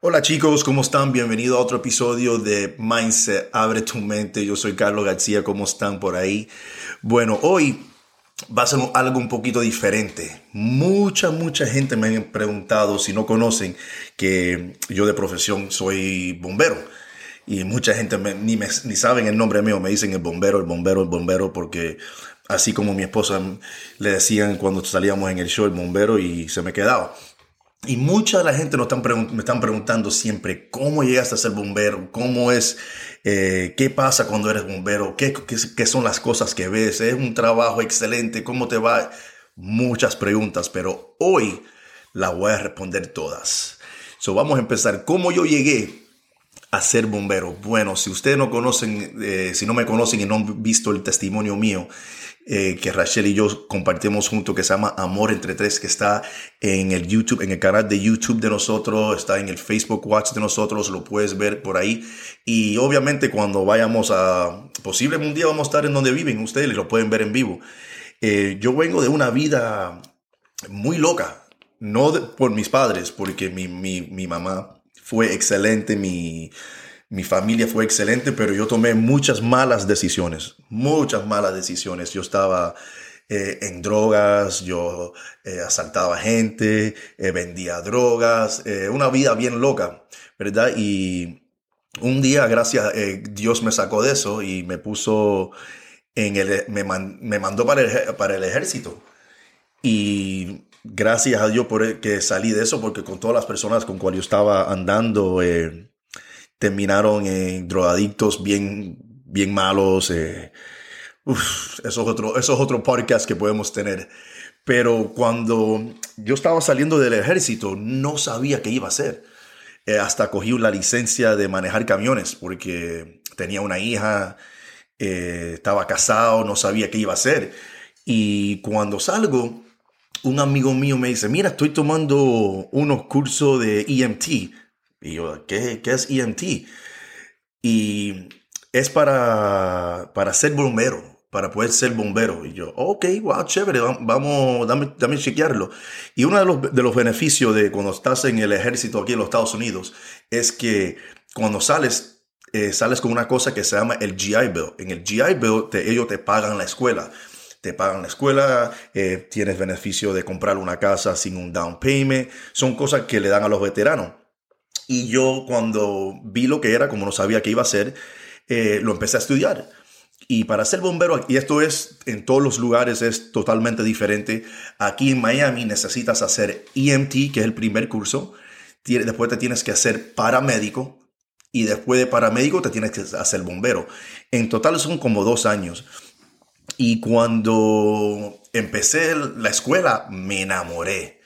Hola chicos, ¿cómo están? Bienvenido a otro episodio de Mindset, abre tu mente. Yo soy Carlos García, ¿cómo están por ahí? Bueno, hoy va a ser algo un poquito diferente. Mucha, mucha gente me ha preguntado si no conocen que yo de profesión soy bombero. Y mucha gente ni, ni saben el nombre mío, me dicen el bombero, el bombero, el bombero, porque así como mi esposa le decían cuando salíamos en el show el bombero y se me quedaba. Y mucha de la gente me están preguntando siempre, ¿cómo llegaste a ser bombero? ¿Cómo es? Eh, ¿Qué pasa cuando eres bombero? ¿Qué, ¿Qué, son las cosas que ves? ¿Es un trabajo excelente? ¿Cómo te va? Muchas preguntas, pero hoy las voy a responder todas. So, vamos a empezar. ¿Cómo yo llegué a ser bombero? Bueno, si ustedes no conocen, eh, si no me conocen y no han visto el testimonio mío, eh, que Rachel y yo compartimos junto que se llama Amor entre tres, que está en el YouTube, en el canal de YouTube de nosotros, está en el Facebook Watch de nosotros, lo puedes ver por ahí. Y obviamente cuando vayamos a, posible un día vamos a estar en donde viven ustedes lo pueden ver en vivo. Eh, yo vengo de una vida muy loca, no por mis padres, porque mi, mi, mi mamá fue excelente, mi mi familia fue excelente, pero yo tomé muchas malas decisiones, muchas malas decisiones. Yo estaba eh, en drogas, yo eh, asaltaba gente, eh, vendía drogas, una vida bien loca, ¿verdad? Y un día, gracias, Dios me sacó de eso y me puso en el, me, mandó para el, ejército. Y gracias a Dios por que salí de eso, porque con todas las personas con cuales yo estaba andando, terminaron en drogadictos bien, bien malos. Eh, otro, eso es otro que podemos tener. Pero cuando yo estaba saliendo del ejército, no sabía qué iba a hacer. Eh, hasta cogí la licencia de manejar camiones porque tenía una hija, eh, estaba casado, no sabía qué iba a hacer. Y cuando salgo, un amigo mío me dice, mira, estoy tomando unos cursos de EMT, y yo, ¿qué, qué es EMT? Y es para, para ser bombero, para poder ser bombero. Y yo, ok, wow, chévere, vamos, dame, dame chequearlo. Y uno de los, de los beneficios de cuando estás en el ejército aquí en los Estados Unidos es que cuando sales, eh, sales con una cosa que se llama el GI Bill. En el GI Bill ellos te pagan la escuela. Te pagan la escuela, eh, tienes beneficio de comprar una casa sin un down payment. Son cosas que le dan a los veteranos. Y yo cuando vi lo que era, como no sabía qué iba a hacer, eh, lo empecé a estudiar. Y para ser bombero, y esto es en todos los lugares, es totalmente diferente. Aquí en Miami necesitas hacer EMT, que es el primer curso. Después te tienes que hacer paramédico. Y después de paramédico te tienes que hacer bombero. En total son como dos años. Y cuando empecé la escuela, me enamoré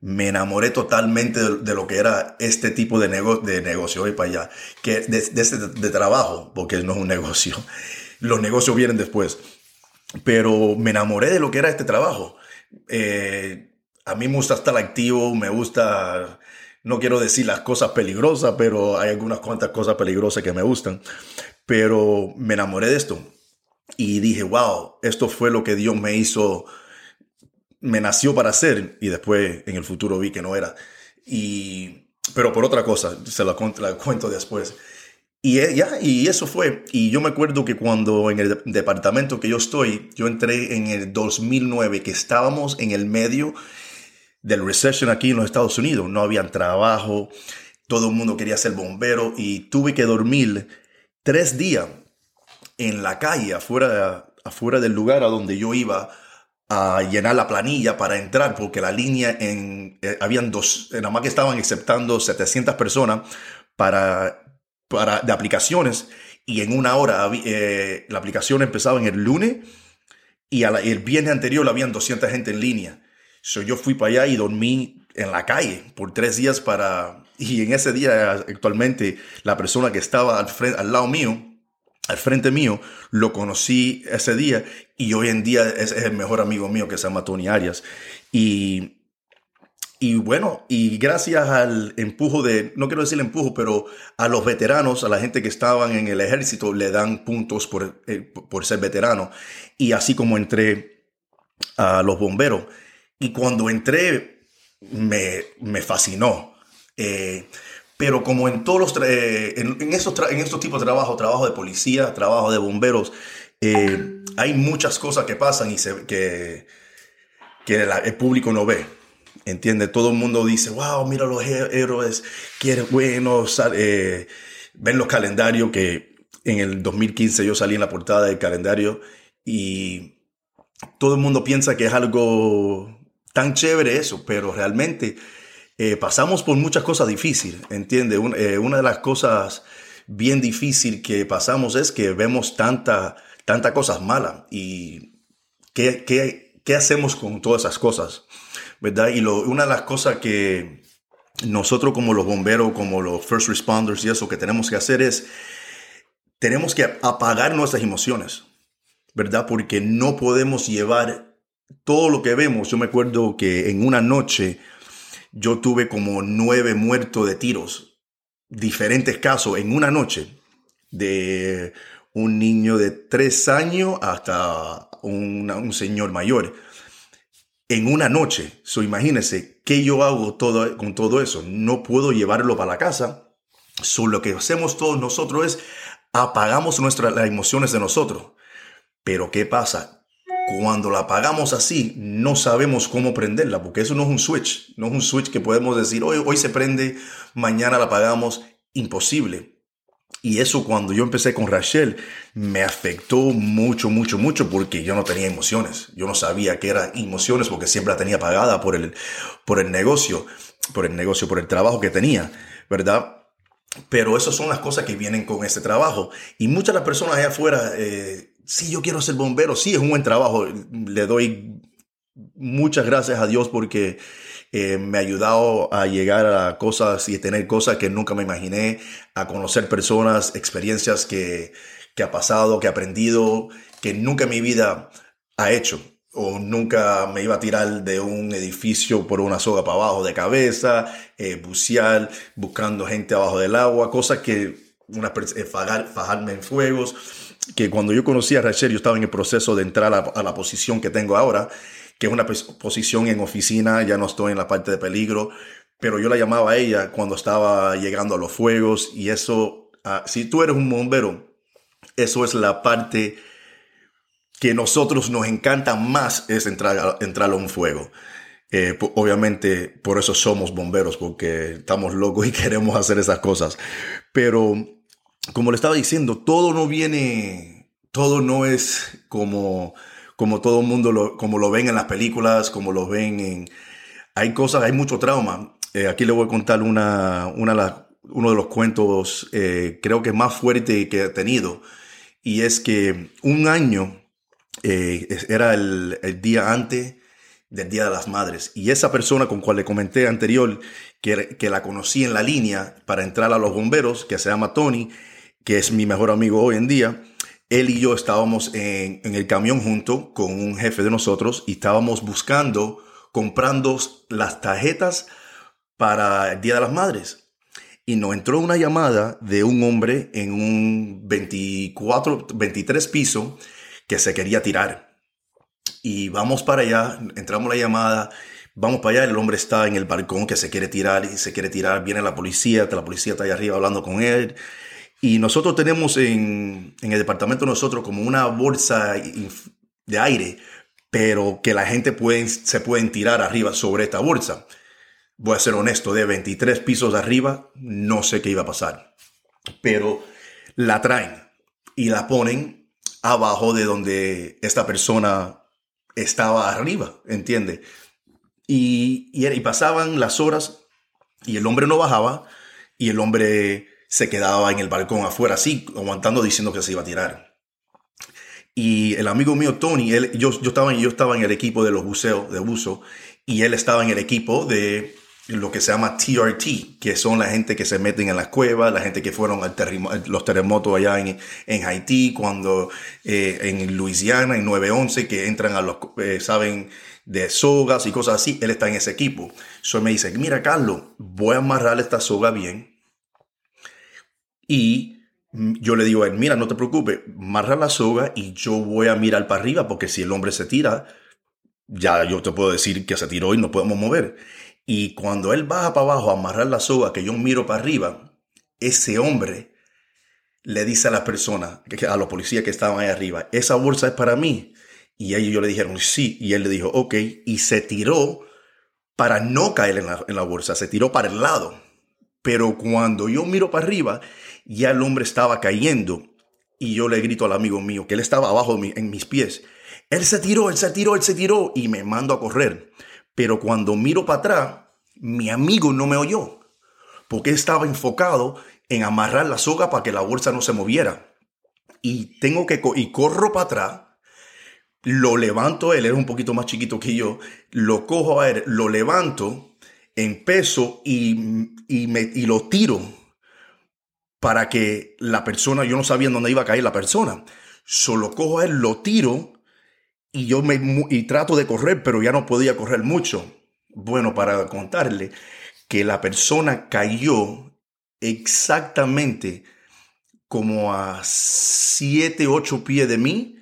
me enamoré totalmente de, lo que era este tipo de, negocio y para allá, que de, este, de, trabajo, porque no es un negocio. Los negocios vienen después. Pero me enamoré de lo que era este trabajo. Eh, a mí me gusta estar activo, me gusta, no quiero decir las cosas peligrosas, pero hay algunas cuantas cosas peligrosas que me gustan. Pero me enamoré de esto y dije, wow, esto fue lo que Dios me hizo me nació para hacer y después en el futuro vi que no era. Y, pero por otra cosa, se la, cuento después. Y eh, ya, y eso fue. Y yo me acuerdo que cuando en el departamento que yo estoy, yo entré en el 2009, que estábamos en el medio del recession aquí en los Estados Unidos. No había trabajo, todo el mundo quería ser bombero y tuve que dormir tres días en la calle, afuera, afuera del lugar a donde yo iba a llenar la planilla para entrar, porque la línea en, eh, habían dos, nada más que estaban aceptando 700 personas para, para, de aplicaciones y en una hora eh, la aplicación empezaba en el lunes y el viernes anterior habían 200 gente en línea. So, yo fui para allá y dormí en la calle por tres días para... Y en ese día actualmente la persona que estaba al, frente, al lado mío, al frente mío, lo conocí ese día y hoy en día es, el mejor amigo mío que se llama Tony Arias. Y, y bueno, y gracias al empujo de, no quiero decir empujo, pero a los veteranos, a la gente que estaban en el ejército, le dan puntos por, eh, por ser veterano. Y así como entré a los bomberos. Y cuando entré, me, me fascinó. Eh, Pero como en todos los, eh, en, estos, en estos tipos de trabajo, trabajo de policía, trabajo de bomberos, eh, hay muchas cosas que pasan y que, que el público no ve. ¿Entiende? Todo el mundo dice, wow, mira los héroes, quiere bueno, eh, ven los calendarios que en el 2015 yo salí en la portada del calendario y todo el mundo piensa que es algo tan chévere eso, pero realmente eh, pasamos por muchas cosas difíciles, ¿entiende? Eh, una de las cosas bien difíciles que pasamos es que vemos tanta, tanta cosas malas y ¿qué, qué, qué hacemos con todas esas cosas? ¿verdad? Y una de las cosas que nosotros como los bomberos, como los first responders y eso que tenemos que hacer es, tenemos que apagar nuestras emociones, ¿verdad? Porque no podemos llevar todo lo que vemos. Yo me acuerdo que en una noche yo tuve como nueve muertos de tiros, diferentes casos en una noche, de un niño de tres años hasta un señor mayor en una noche. So, imagínense qué yo hago todo, con todo eso. No puedo llevarlo para la casa. So, lo que hacemos todos nosotros es apagamos nuestras las emociones de nosotros. Pero ¿qué pasa? Cuando la apagamos así, no sabemos cómo prenderla, porque eso no es un switch, no es un switch que podemos decir, hoy, hoy se prende, mañana la apagamos, imposible. Y eso cuando yo empecé con Rachel me afectó mucho, mucho, mucho porque yo no tenía emociones. Yo no sabía qué eran emociones porque siempre la tenía pagada por el, por el negocio, por el negocio, por el trabajo que tenía, ¿verdad? Pero esas son las cosas que vienen con este trabajo. Y muchas de las personas allá afuera, eh, sí, yo quiero ser bombero, sí, es un buen trabajo. Le doy muchas gracias a Dios porque eh, me ha ayudado a llegar a cosas y tener cosas que nunca me imaginé, a conocer personas, experiencias que, que ha pasado, que he aprendido, que nunca en mi vida ha hecho o nunca me iba a tirar de un edificio por una soga para abajo de cabeza, eh, bucear, buscando gente abajo del agua, cosas que una eh, fajarme en fuegos, que cuando yo conocí a Rachel yo estaba en el proceso de entrar a la posición que tengo ahora que es una posición en oficina, ya no estoy en la parte de peligro, pero yo la llamaba a ella cuando estaba llegando a los fuegos y eso, ah, si tú eres un bombero, eso es la parte que nosotros nos encanta más, es entrar a, entrar a un fuego. Eh, obviamente por eso somos bomberos, porque estamos locos y queremos hacer esas cosas. Pero como le estaba diciendo, todo no viene, todo no es como como todo el mundo lo, como lo ven en las películas, como lo ven en... Hay cosas, hay mucho trauma. Eh, aquí le voy a contar una, una, uno de los cuentos, eh, creo que más fuerte que he tenido. Y es que un año eh, era el, el, día antes del Día de las Madres. Y esa persona con cual le comenté anterior, que, que la conocí en la línea para entrar a los bomberos, que se llama Tony, que es mi mejor amigo hoy en día, él y yo estábamos en, el camión junto con un jefe de nosotros y estábamos buscando, comprando las tarjetas para el Día de las Madres. Y nos entró una llamada de un hombre en un 24, 23 piso que se quería tirar. Y vamos para allá, entramos la llamada, vamos para allá, el hombre está en el balcón que se quiere tirar y se quiere tirar, viene la policía, la policía está ahí arriba hablando con él y nosotros tenemos en, en el departamento nosotros como una bolsa de aire, pero que la gente puede, se pueden tirar arriba sobre esta bolsa. Voy a ser honesto, de 23 pisos arriba, no sé qué iba a pasar. Pero la traen y la ponen abajo de donde esta persona estaba arriba, ¿entiende? Y, y, y pasaban las horas y el hombre no bajaba y el hombre se quedaba en el balcón afuera así, aguantando diciendo que se iba a tirar. Y el amigo mío Tony, él, yo, yo, estaba, yo estaba en el equipo de los buceos, de buzo, y él estaba en el equipo de lo que se llama TRT, que son la gente que se meten en las cuevas, la gente que fueron a los terremotos allá en, en Haití, cuando eh, en Luisiana, en 911, que entran a los, eh, saben, de sogas y cosas así, él está en ese equipo. Eso me dice, mira Carlos, voy a amarrar esta soga bien, y yo le digo a él, mira, no te preocupes, marra la soga y yo voy a mirar para arriba porque si el hombre se tira, ya yo te puedo decir que se tiró y no podemos mover. Y cuando él baja para abajo a amarrar la soga, que yo miro para arriba, ese hombre le dice a las personas, a los policías que estaban ahí arriba, esa bolsa es para mí. Y ellos le dijeron sí. Y él le dijo, ok. Y se tiró para no caer en la, en la bolsa, se tiró para el lado. Pero cuando yo miro para arriba, ya el hombre estaba cayendo. Y yo le grito al amigo mío que él estaba abajo en mis pies. Él se tiró, él se tiró, él se tiró y me mando a correr. Pero cuando miro para atrás, mi amigo no me oyó, porque estaba enfocado en amarrar la soga para que la bolsa no se moviera. Y tengo que y corro para atrás, lo levanto, él era un poquito más chiquito que yo, lo cojo a él, lo levanto en peso y, y, me, y lo tiro para que la persona, yo no sabía dónde iba a caer la persona, solo cojo a él, lo tiro y yo me y trato de correr, pero ya no podía correr mucho. Bueno, para contarle que la persona cayó exactamente como a 7, 8 pies de mí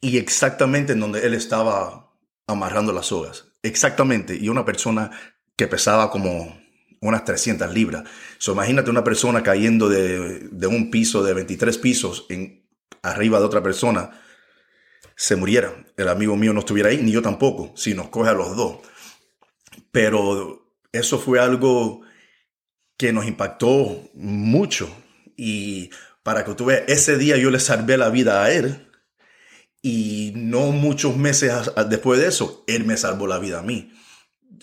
y exactamente en donde él estaba amarrando las sogas. Exactamente. Y una persona que pesaba como unas 300 libras. So, imagínate una persona cayendo de, de un piso de 23 pisos arriba de otra persona se muriera. El amigo mío no estuviera ahí, ni yo tampoco, si nos coge a los dos. Pero eso fue algo que nos impactó mucho. Y para que tú veas, ese día yo le salvé la vida a él. Y no muchos meses después de eso, él me salvó la vida a mí.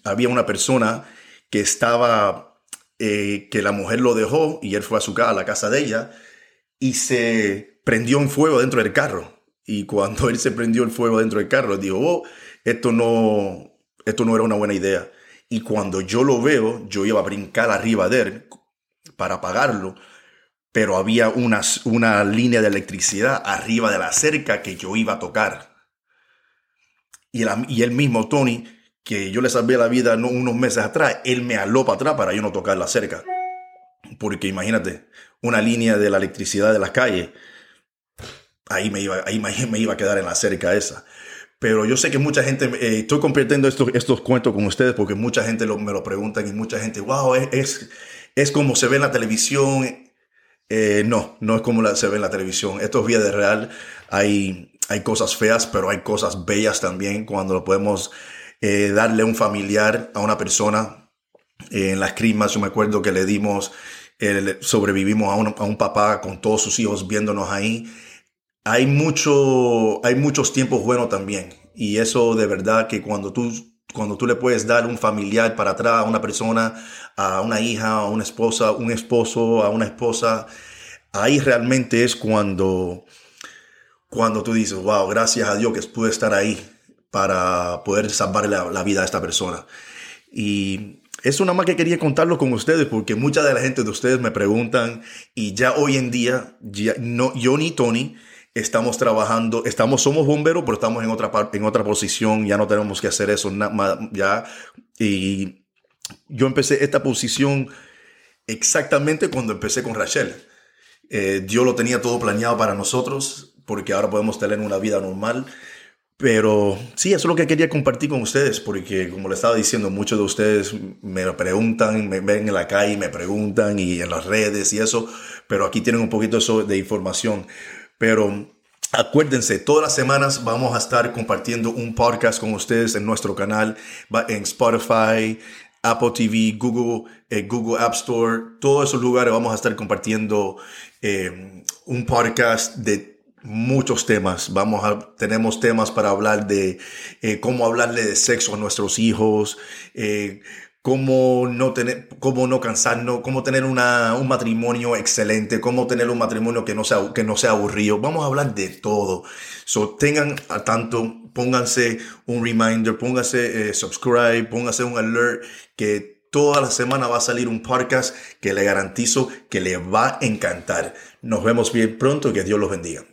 Había una persona que estaba, eh, que la mujer lo dejó y él fue a su casa, a la casa de ella, y se prendió un fuego dentro del carro. Y cuando él se prendió el fuego dentro del carro, dijo, oh, esto no, esto no era una buena idea. Y cuando yo lo veo, yo iba a brincar arriba de él para apagarlo, pero había una, una línea de electricidad arriba de la cerca que yo iba a tocar. Y, el, y él mismo, Tony, que yo le salvé la vida unos meses atrás, él me aló para atrás para yo no tocar la cerca. Porque imagínate, una línea de la electricidad de las calles ahí me iba, ahí me iba a quedar en la cerca esa. Pero yo sé que mucha gente, eh, estoy compartiendo estos, estos cuentos con ustedes porque mucha gente me lo preguntan y mucha gente, wow, es, es, como se ve en la televisión. Eh, no, no es como se ve en la televisión. Esto es vida de real. Hay, hay cosas feas, pero hay cosas bellas también cuando lo podemos eh, darle un familiar a una persona. en las crimas, yo me acuerdo que le dimos, sobrevivimos a un, a un papá con todos sus hijos viéndonos ahí hay, mucho, hay muchos tiempos buenos también. Y eso de verdad que cuando tú, cuando tú le puedes dar un familiar para atrás a una persona, a una hija, a una esposa, un esposo, a una esposa, ahí realmente es cuando, cuando tú dices, wow, gracias a Dios que pude estar ahí para poder salvar la, vida a esta persona. Y eso nada más que quería contarlo con ustedes porque mucha de la gente de ustedes me preguntan y ya hoy en día, ya, no, yo ni Tony, estamos trabajando, estamos, somos bomberos, pero estamos en otra en otra posición, ya no tenemos que hacer eso, ya. Y yo empecé esta posición exactamente cuando empecé con Rachel. Eh, Dios lo tenía todo planeado para nosotros, porque ahora podemos tener una vida normal. Pero sí, eso es lo que quería compartir con ustedes, porque como le estaba diciendo, muchos de ustedes me preguntan, me ven en la calle, me preguntan y en las redes y eso, pero aquí tienen un poquito de información. Pero Acuérdense, todas las semanas vamos a estar compartiendo un podcast con ustedes en nuestro canal, en Spotify, Apple TV, Google, eh, Google App Store, todos esos lugares vamos a estar compartiendo eh, un podcast de muchos temas. Vamos a, tenemos temas para hablar de eh, cómo hablarle de sexo a nuestros hijos, cómo no tener, cómo no cansarnos, cómo tener una, un matrimonio excelente, cómo tener un matrimonio que no sea, que no sea aburrido. Vamos a hablar de todo. So, tengan a tanto, pónganse un reminder, pónganse eh, subscribe, pónganse un alert que toda la semana va a salir un podcast que le garantizo que le va a encantar. Nos vemos bien pronto, que Dios los bendiga.